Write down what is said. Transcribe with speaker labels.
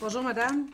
Speaker 1: Bonjour, madame.